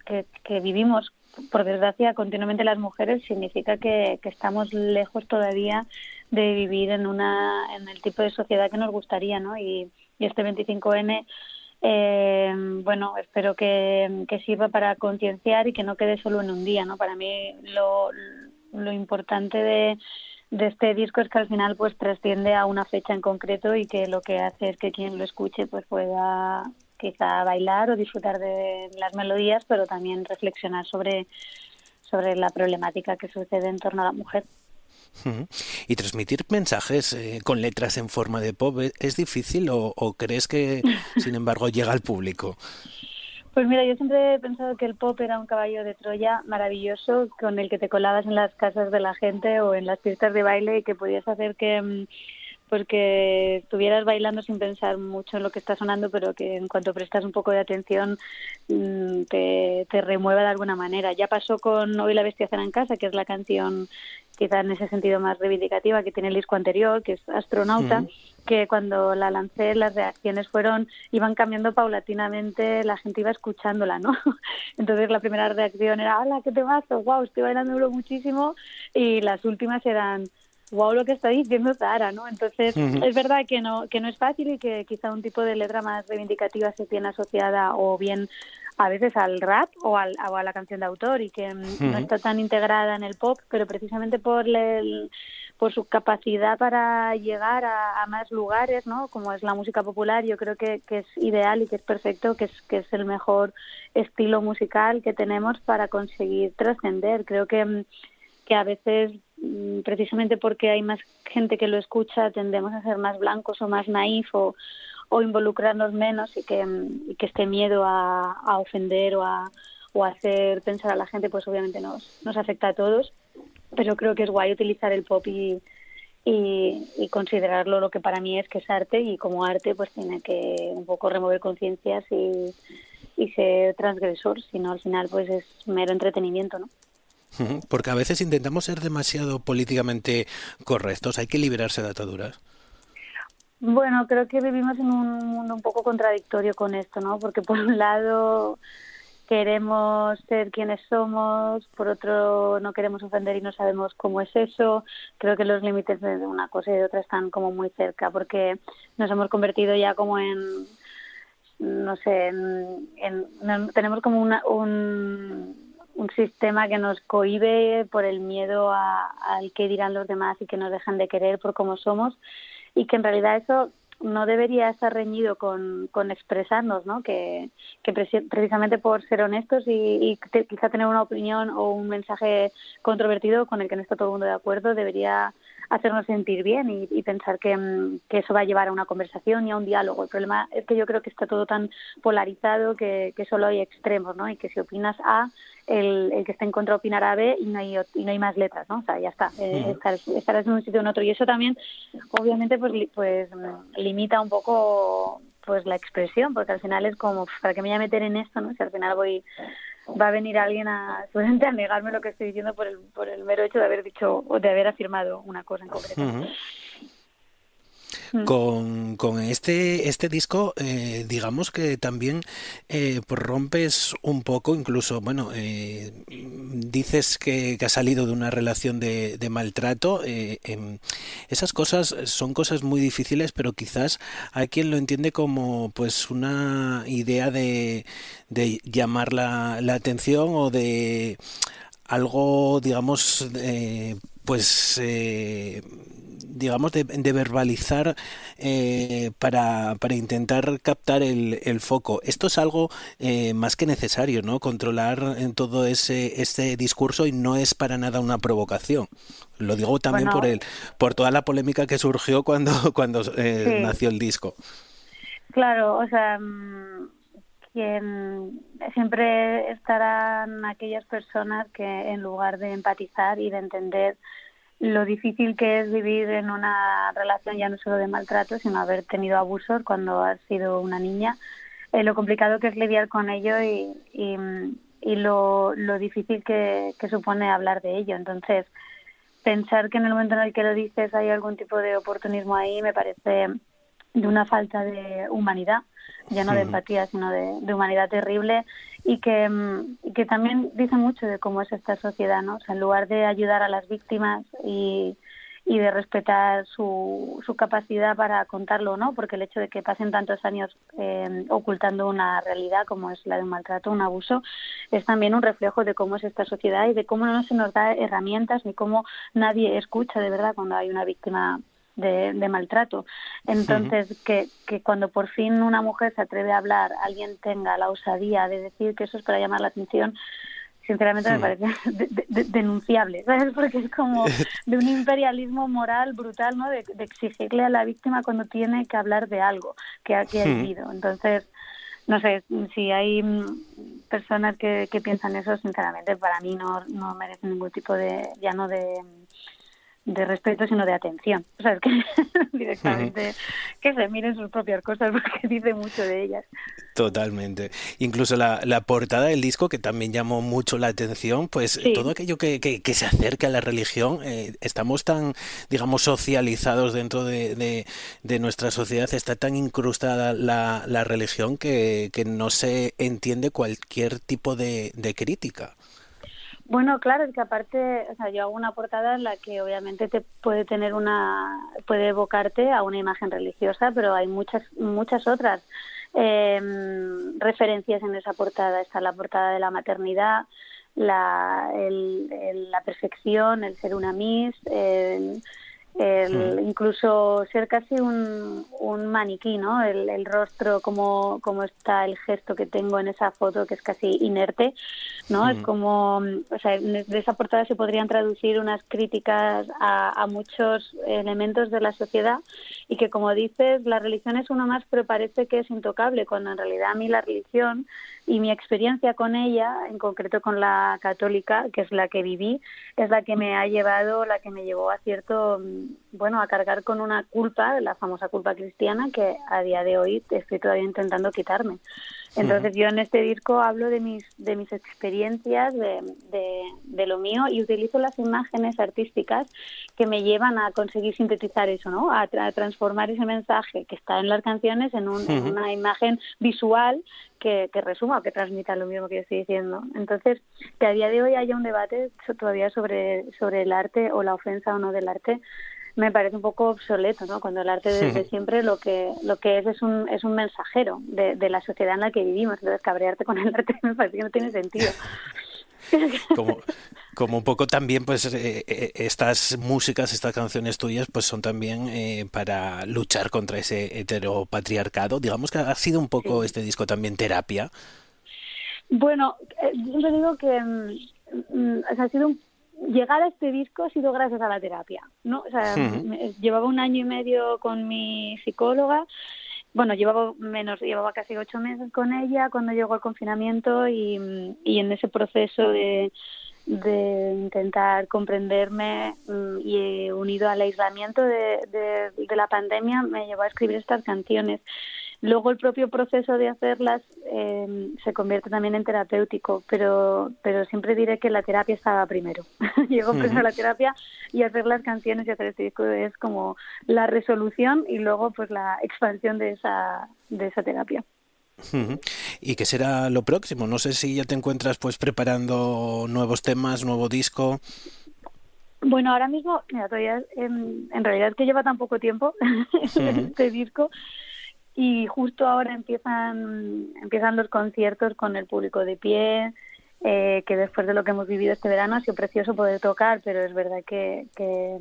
que, que, vivimos. Por desgracia continuamente las mujeres significa que, que estamos lejos todavía de vivir en una en el tipo de sociedad que nos gustaría no y, y este 25N eh, bueno, espero que, sirva para concienciar y que no quede solo en un día, ¿no? Para mí lo, lo importante de, de este disco es que al final pues trasciende a una fecha en concreto y que lo que hace es que quien lo escuche pues pueda quizá bailar o disfrutar de las melodías, pero también reflexionar sobre, sobre la problemática que sucede en torno a la mujer. ¿Y transmitir mensajes eh, con letras en forma de pop es difícil o, crees que, [laughs] sin embargo, llega al público? Pues mira, yo siempre he pensado que el pop era un caballo de Troya maravilloso con el que te colabas en las casas de la gente o en las pistas de baile y que podías hacer que mm, pues que estuvieras bailando sin pensar mucho en lo que está sonando, pero que en cuanto prestas un poco de atención mm, te, te remueva de alguna manera. Ya pasó con Hoy la bestia cena en casa, que es la canción quizá en ese sentido más reivindicativa que tiene el disco anterior, que es Astronauta, que cuando la lancé las reacciones fueron, iban cambiando paulatinamente, la gente iba escuchándola, ¿no? [laughs] Entonces la primera reacción era, ¡hala, qué temazo! ¡Wow, estoy bailando muchísimo! Y las últimas eran, wow lo que está diciendo Zara, ¿no? Entonces, es verdad que no, que no es fácil y que quizá un tipo de letra más reivindicativa se tiene asociada o bien a veces al rap o, al, a la canción de autor y que mm, no está tan integrada en el pop, pero precisamente por por su capacidad para llegar a, más lugares, ¿no? Como es la música popular, yo creo que, que, es ideal y que es perfecto, que es, que es el mejor estilo musical que tenemos para conseguir trascender. Creo que, mm, que a veces Mm, precisamente porque hay más gente que lo escucha, tendemos a ser más blancos o más naif o, involucrarnos menos y que, que este miedo a, ofender o a, o hacer pensar a la gente, pues obviamente nos, nos afecta a todos. Pero creo que es guay utilizar el pop y, y, considerarlo lo que para mí es que es arte y como arte pues tiene que un poco remover conciencias y, y ser transgresor, sino al final pues es mero entretenimiento, ¿no? Porque a veces intentamos ser demasiado políticamente correctos, hay que liberarse de ataduras. Bueno, creo que vivimos en un mundo un poco contradictorio con esto, ¿no? Porque por un lado queremos ser quienes somos, por otro no queremos ofender y no sabemos cómo es eso. Creo que los límites de una cosa y de otra están como muy cerca porque nos hemos convertido ya como en, no sé, en, tenemos como una, un sistema que nos cohibe por el miedo al que dirán los demás y que nos dejan de querer por cómo somos y que en realidad eso no debería estar reñido con, con expresarnos, ¿no? Que, que precisamente por ser honestos y, quizá tener una opinión o un mensaje controvertido con el que no está todo el mundo de acuerdo debería hacernos sentir bien y, pensar que, mm, que, eso va a llevar a una conversación y a un diálogo. El problema es que yo creo que está todo tan polarizado que, que solo hay extremos, ¿no? Y que si opinas A, el, el que está en contra opinará B y no hay y no hay más letras, ¿no? O sea, ya está. Eh, estarás en un sitio o en otro y eso también, obviamente, pues pues mm, limita un poco pues la expresión, porque al final es como, ¿para qué me voy a meter en esto, no? Si al final voy va a venir alguien a, a negarme lo que estoy diciendo por el, por el mero hecho de haber dicho o de haber afirmado una cosa en concreto. Mm. Con, con, este, este disco, eh, digamos que también eh, rompes un poco, incluso, bueno, eh, dices que, ha salido de una relación de, maltrato. Em, esas cosas son cosas muy difíciles, pero quizás hay quien lo entiende como pues una idea de, de llamar la, la atención o de algo, digamos, pues digamos, de, verbalizar eh, para, para, intentar captar el, el, foco. Esto es algo eh, más que necesario, ¿no? Controlar en todo ese, ese discurso y no es para nada una provocación. Lo digo también por el, por toda la polémica que surgió cuando, [laughs] cuando eh, nació el disco. Claro, o sea, mm, quien siempre estarán aquellas personas que en lugar de empatizar y de entender lo difícil que es vivir en una relación ya no solo de maltrato, sino haber tenido abusos cuando has sido una niña, eh, lo complicado que es lidiar con ello y, y, lo, lo, difícil que, que, supone hablar de ello. Entonces, pensar que en el momento en el que lo dices hay algún tipo de oportunismo ahí me parece de una falta de humanidad, ya no de empatía, sino de, de humanidad terrible y que, y que también dice mucho de cómo es esta sociedad, ¿no? O sea, en lugar de ayudar a las víctimas y, y de respetar su, su capacidad para contarlo, ¿no? Porque el hecho de que pasen tantos años eh, ocultando una realidad como es la de un maltrato, un abuso, es también un reflejo de cómo es esta sociedad y de cómo no se nos da herramientas ni cómo nadie escucha de verdad cuando hay una víctima de, de, maltrato. Entonces, que, que cuando por fin una mujer se atreve a hablar, alguien tenga la osadía de decir que eso es para llamar la atención, sinceramente me parece [laughs] denunciable, ¿sabes? Porque es como de un imperialismo moral brutal, ¿no? De, exigirle a la víctima cuando tiene que hablar de algo que, ha, que ha vivido. Entonces, no sé, si hay personas que, que piensan eso, sinceramente, para mí no, no merece ningún tipo de, ya no de de respeto, sino de atención. O sea, es que [laughs] directamente que se miren sus propias cosas [laughs] porque dice mucho de ellas. Totalmente. Incluso la, la portada del disco, que también llamó mucho la atención, pues todo aquello que, que, se acerca a la religión, eh, estamos tan, digamos, socializados dentro de, de, nuestra sociedad, está tan incrustada la, la religión que, que no se entiende cualquier tipo de, de crítica. Bueno, claro, es que aparte, o sea, yo hago una portada en la que obviamente te puede tener una, puede evocarte a una imagen religiosa, pero hay muchas, muchas otras eh, referencias en esa portada. Está la portada de la maternidad, la, el, el, la perfección, el ser una miss, el, el, incluso ser casi un, un maniquí, ¿no? El, el, rostro, como, como está el gesto que tengo en esa foto, que es casi inerte, ¿no? Es como, o sea, de esa portada se podrían traducir unas críticas a, a, muchos elementos de la sociedad y que, como dices, la religión es uno más, pero parece que es intocable, cuando en realidad a mí la religión y mi experiencia con ella, en concreto con la católica, que es la que viví, es la que me ha llevado, la que me llevó a cierto, bueno, a cargar con una culpa, la famosa culpa cristiana, que a día de hoy estoy todavía intentando quitarme. Entonces yo en este disco hablo de mis, de mis experiencias, de, de, de, lo mío y utilizo las imágenes artísticas que me llevan a conseguir sintetizar eso, ¿no? A, a transformar ese mensaje que está en las canciones en, un, en una imagen visual que, que, resuma o que transmita lo mismo que yo estoy diciendo. Entonces, que a día de hoy haya un debate todavía sobre, sobre el arte o la ofensa o no del arte, me parece un poco obsoleto, ¿no? Cuando el arte desde [laughs] siempre lo que lo que es es un es un mensajero de, de la sociedad en la que vivimos. Entonces cabrearte con el arte [laughs] me parece que no tiene sentido. [laughs] Como, como un poco también pues eh, eh, estas músicas, estas canciones tuyas pues son también eh, para luchar contra ese heteropatriarcado. Digamos que ha sido un poco sí. este disco también terapia. Bueno, eh, yo digo que mm, o sea, ha sido un llegar a este disco ha sido gracias a la terapia, ¿no? O sea, uh -huh. llevaba un año y medio con mi psicóloga, bueno, llevaba menos, llevaba casi ocho meses con ella cuando llegó el confinamiento y, y en ese proceso de, de intentar comprenderme y unido al aislamiento de, de, de la pandemia me llevó a escribir estas canciones. Luego el propio proceso de hacerlas eh, se convierte también en terapéutico, pero, pero siempre diré que la terapia estaba primero. [laughs] Llegó primero la terapia y hacer las canciones y hacer este disco es como la resolución y luego pues la expansión de esa, de esa terapia. ¿Y qué será lo próximo? No sé si ya te encuentras pues preparando nuevos temas, nuevo disco. Bueno, ahora mismo, mira, todavía en, en realidad es que lleva tan poco tiempo [laughs] este disco y justo ahora empiezan empiezan los conciertos con el público de pie eh, que después de lo que hemos vivido este verano ha sido precioso poder tocar pero es verdad que, que,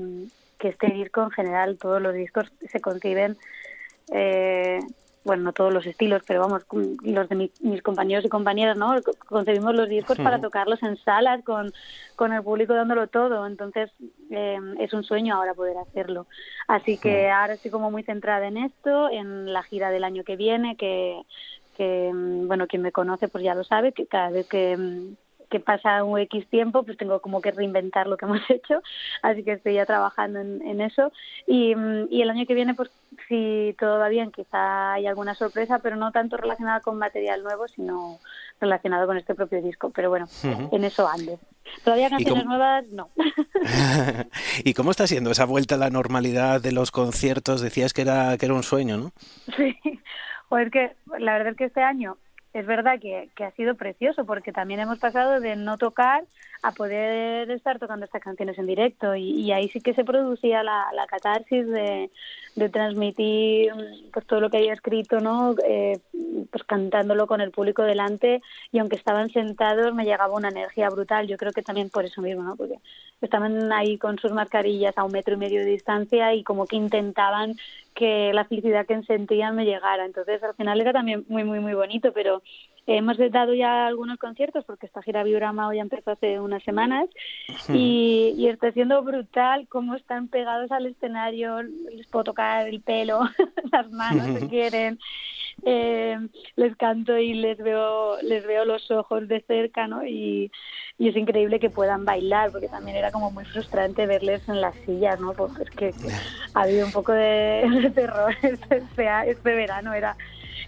que este disco en general todos los discos se conciben eh, bueno, no todos los estilos, pero vamos, los de mi, mis compañeros y compañeras, ¿no? Concebimos los discos para tocarlos en salas con, con el público dándolo todo, entonces eh, es un sueño ahora poder hacerlo. Así que ahora estoy como muy centrada en esto, en la gira del año que viene, que, que bueno, quien me conoce pues ya lo sabe, que cada vez que que pasa un X tiempo, pues tengo como que reinventar lo que [laughs] hemos hecho, así que estoy ya trabajando en, eso. Y, y, el año que viene, pues si todo va bien, quizá hay alguna sorpresa, pero no tanto relacionada con material nuevo, sino relacionado con este propio disco. Pero bueno, en eso ande. Todavía canciones nuevas, no. [laughs] ¿Y cómo está siendo esa vuelta a la normalidad de los conciertos? Decías que era, que era un sueño, ¿no? [laughs] Sí, pues que la verdad es que este año es verdad que, que, ha sido precioso porque también hemos pasado de no tocar a poder estar tocando estas canciones en directo y, ahí sí que se producía la, la catarsis de, transmitir pues todo lo que había escrito no eh, pues cantándolo con el público delante y aunque estaban sentados me llegaba una energía brutal. Yo creo que también por eso mismo no porque estaban ahí con sus mascarillas a un metro y medio de distancia y como que intentaban que la felicidad que sentían me llegara. Entonces, al final era también muy, muy, muy bonito, pero hemos dado ya algunos conciertos porque esta gira Biorama ya empezó hace unas semanas y, y, está siendo brutal cómo están pegados al escenario, les puedo tocar el pelo, [laughs] las manos si quieren, eh, les canto y les veo, les veo los ojos de cerca, ¿no? Y, y es increíble que puedan bailar, porque también era como muy frustrante verles en las sillas, ¿no? Porque es que ha habido un poco de, [laughs] terror este, este verano, era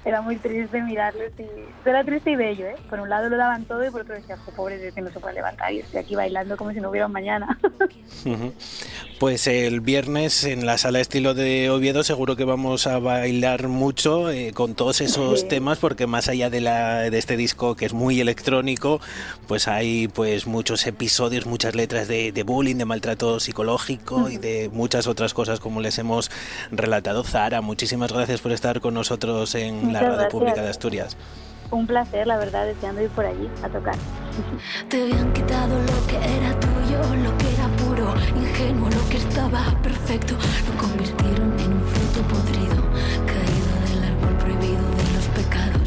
era muy triste mirarles y era triste y bello, ¿eh? Por un lado lo daban todo y por otro decía, pobre de que no se puede levantar y estoy aquí bailando como si no hubiera un mañana. [laughs] Pues el viernes en la sala estilo de Oviedo seguro que vamos a bailar mucho eh, con todos esos temas porque más allá de, la, de este disco que es muy electrónico, pues hay pues muchos episodios, muchas letras de, bullying, de maltrato psicológico y de muchas otras cosas como les hemos relatado. Zara, muchísimas gracias por estar con nosotros en la Radio Pública de Asturias. Un placer, la verdad, deseando ir por allí a tocar. Te habían quitado lo que era tuyo, lo que era puro, ingenuo, lo que estaba perfecto. Lo convirtieron en un fruto podrido,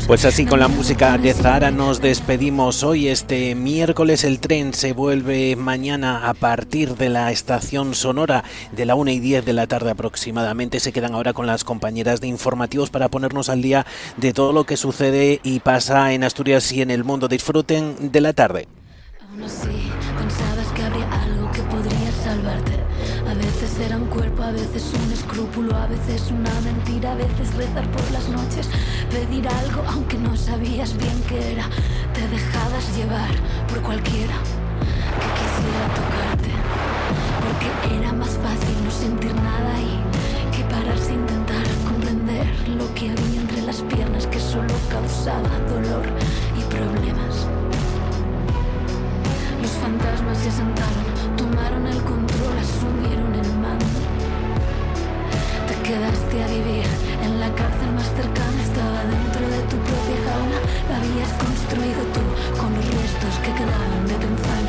Pues así con la música de Zara nos despedimos hoy. Este miércoles el tren se vuelve mañana a partir de la estación sonora de la 1 y 10 de la tarde aproximadamente. Se quedan ahora con las compañeras de informativos para ponernos al día de todo lo que sucede y pasa en Asturias y en el mundo. Disfruten de la tarde. Aún así, pensabas que habría algo que podría salvarte era un cuerpo, a veces un escrúpulo, a veces una mentira, a veces rezar por las noches, pedir algo aunque no sabías bien qué era. Te dejabas llevar por cualquiera que quisiera tocarte, porque era más fácil no sentir nada y que pararse a intentar comprender lo que había entre las piernas que solo causaba dolor y problemas. Los fantasmas se sentaron Quedaste a vivir en la cárcel más cercana, estaba dentro de tu propia jaula, la habías construido tú con los restos que quedaban de tu infancia.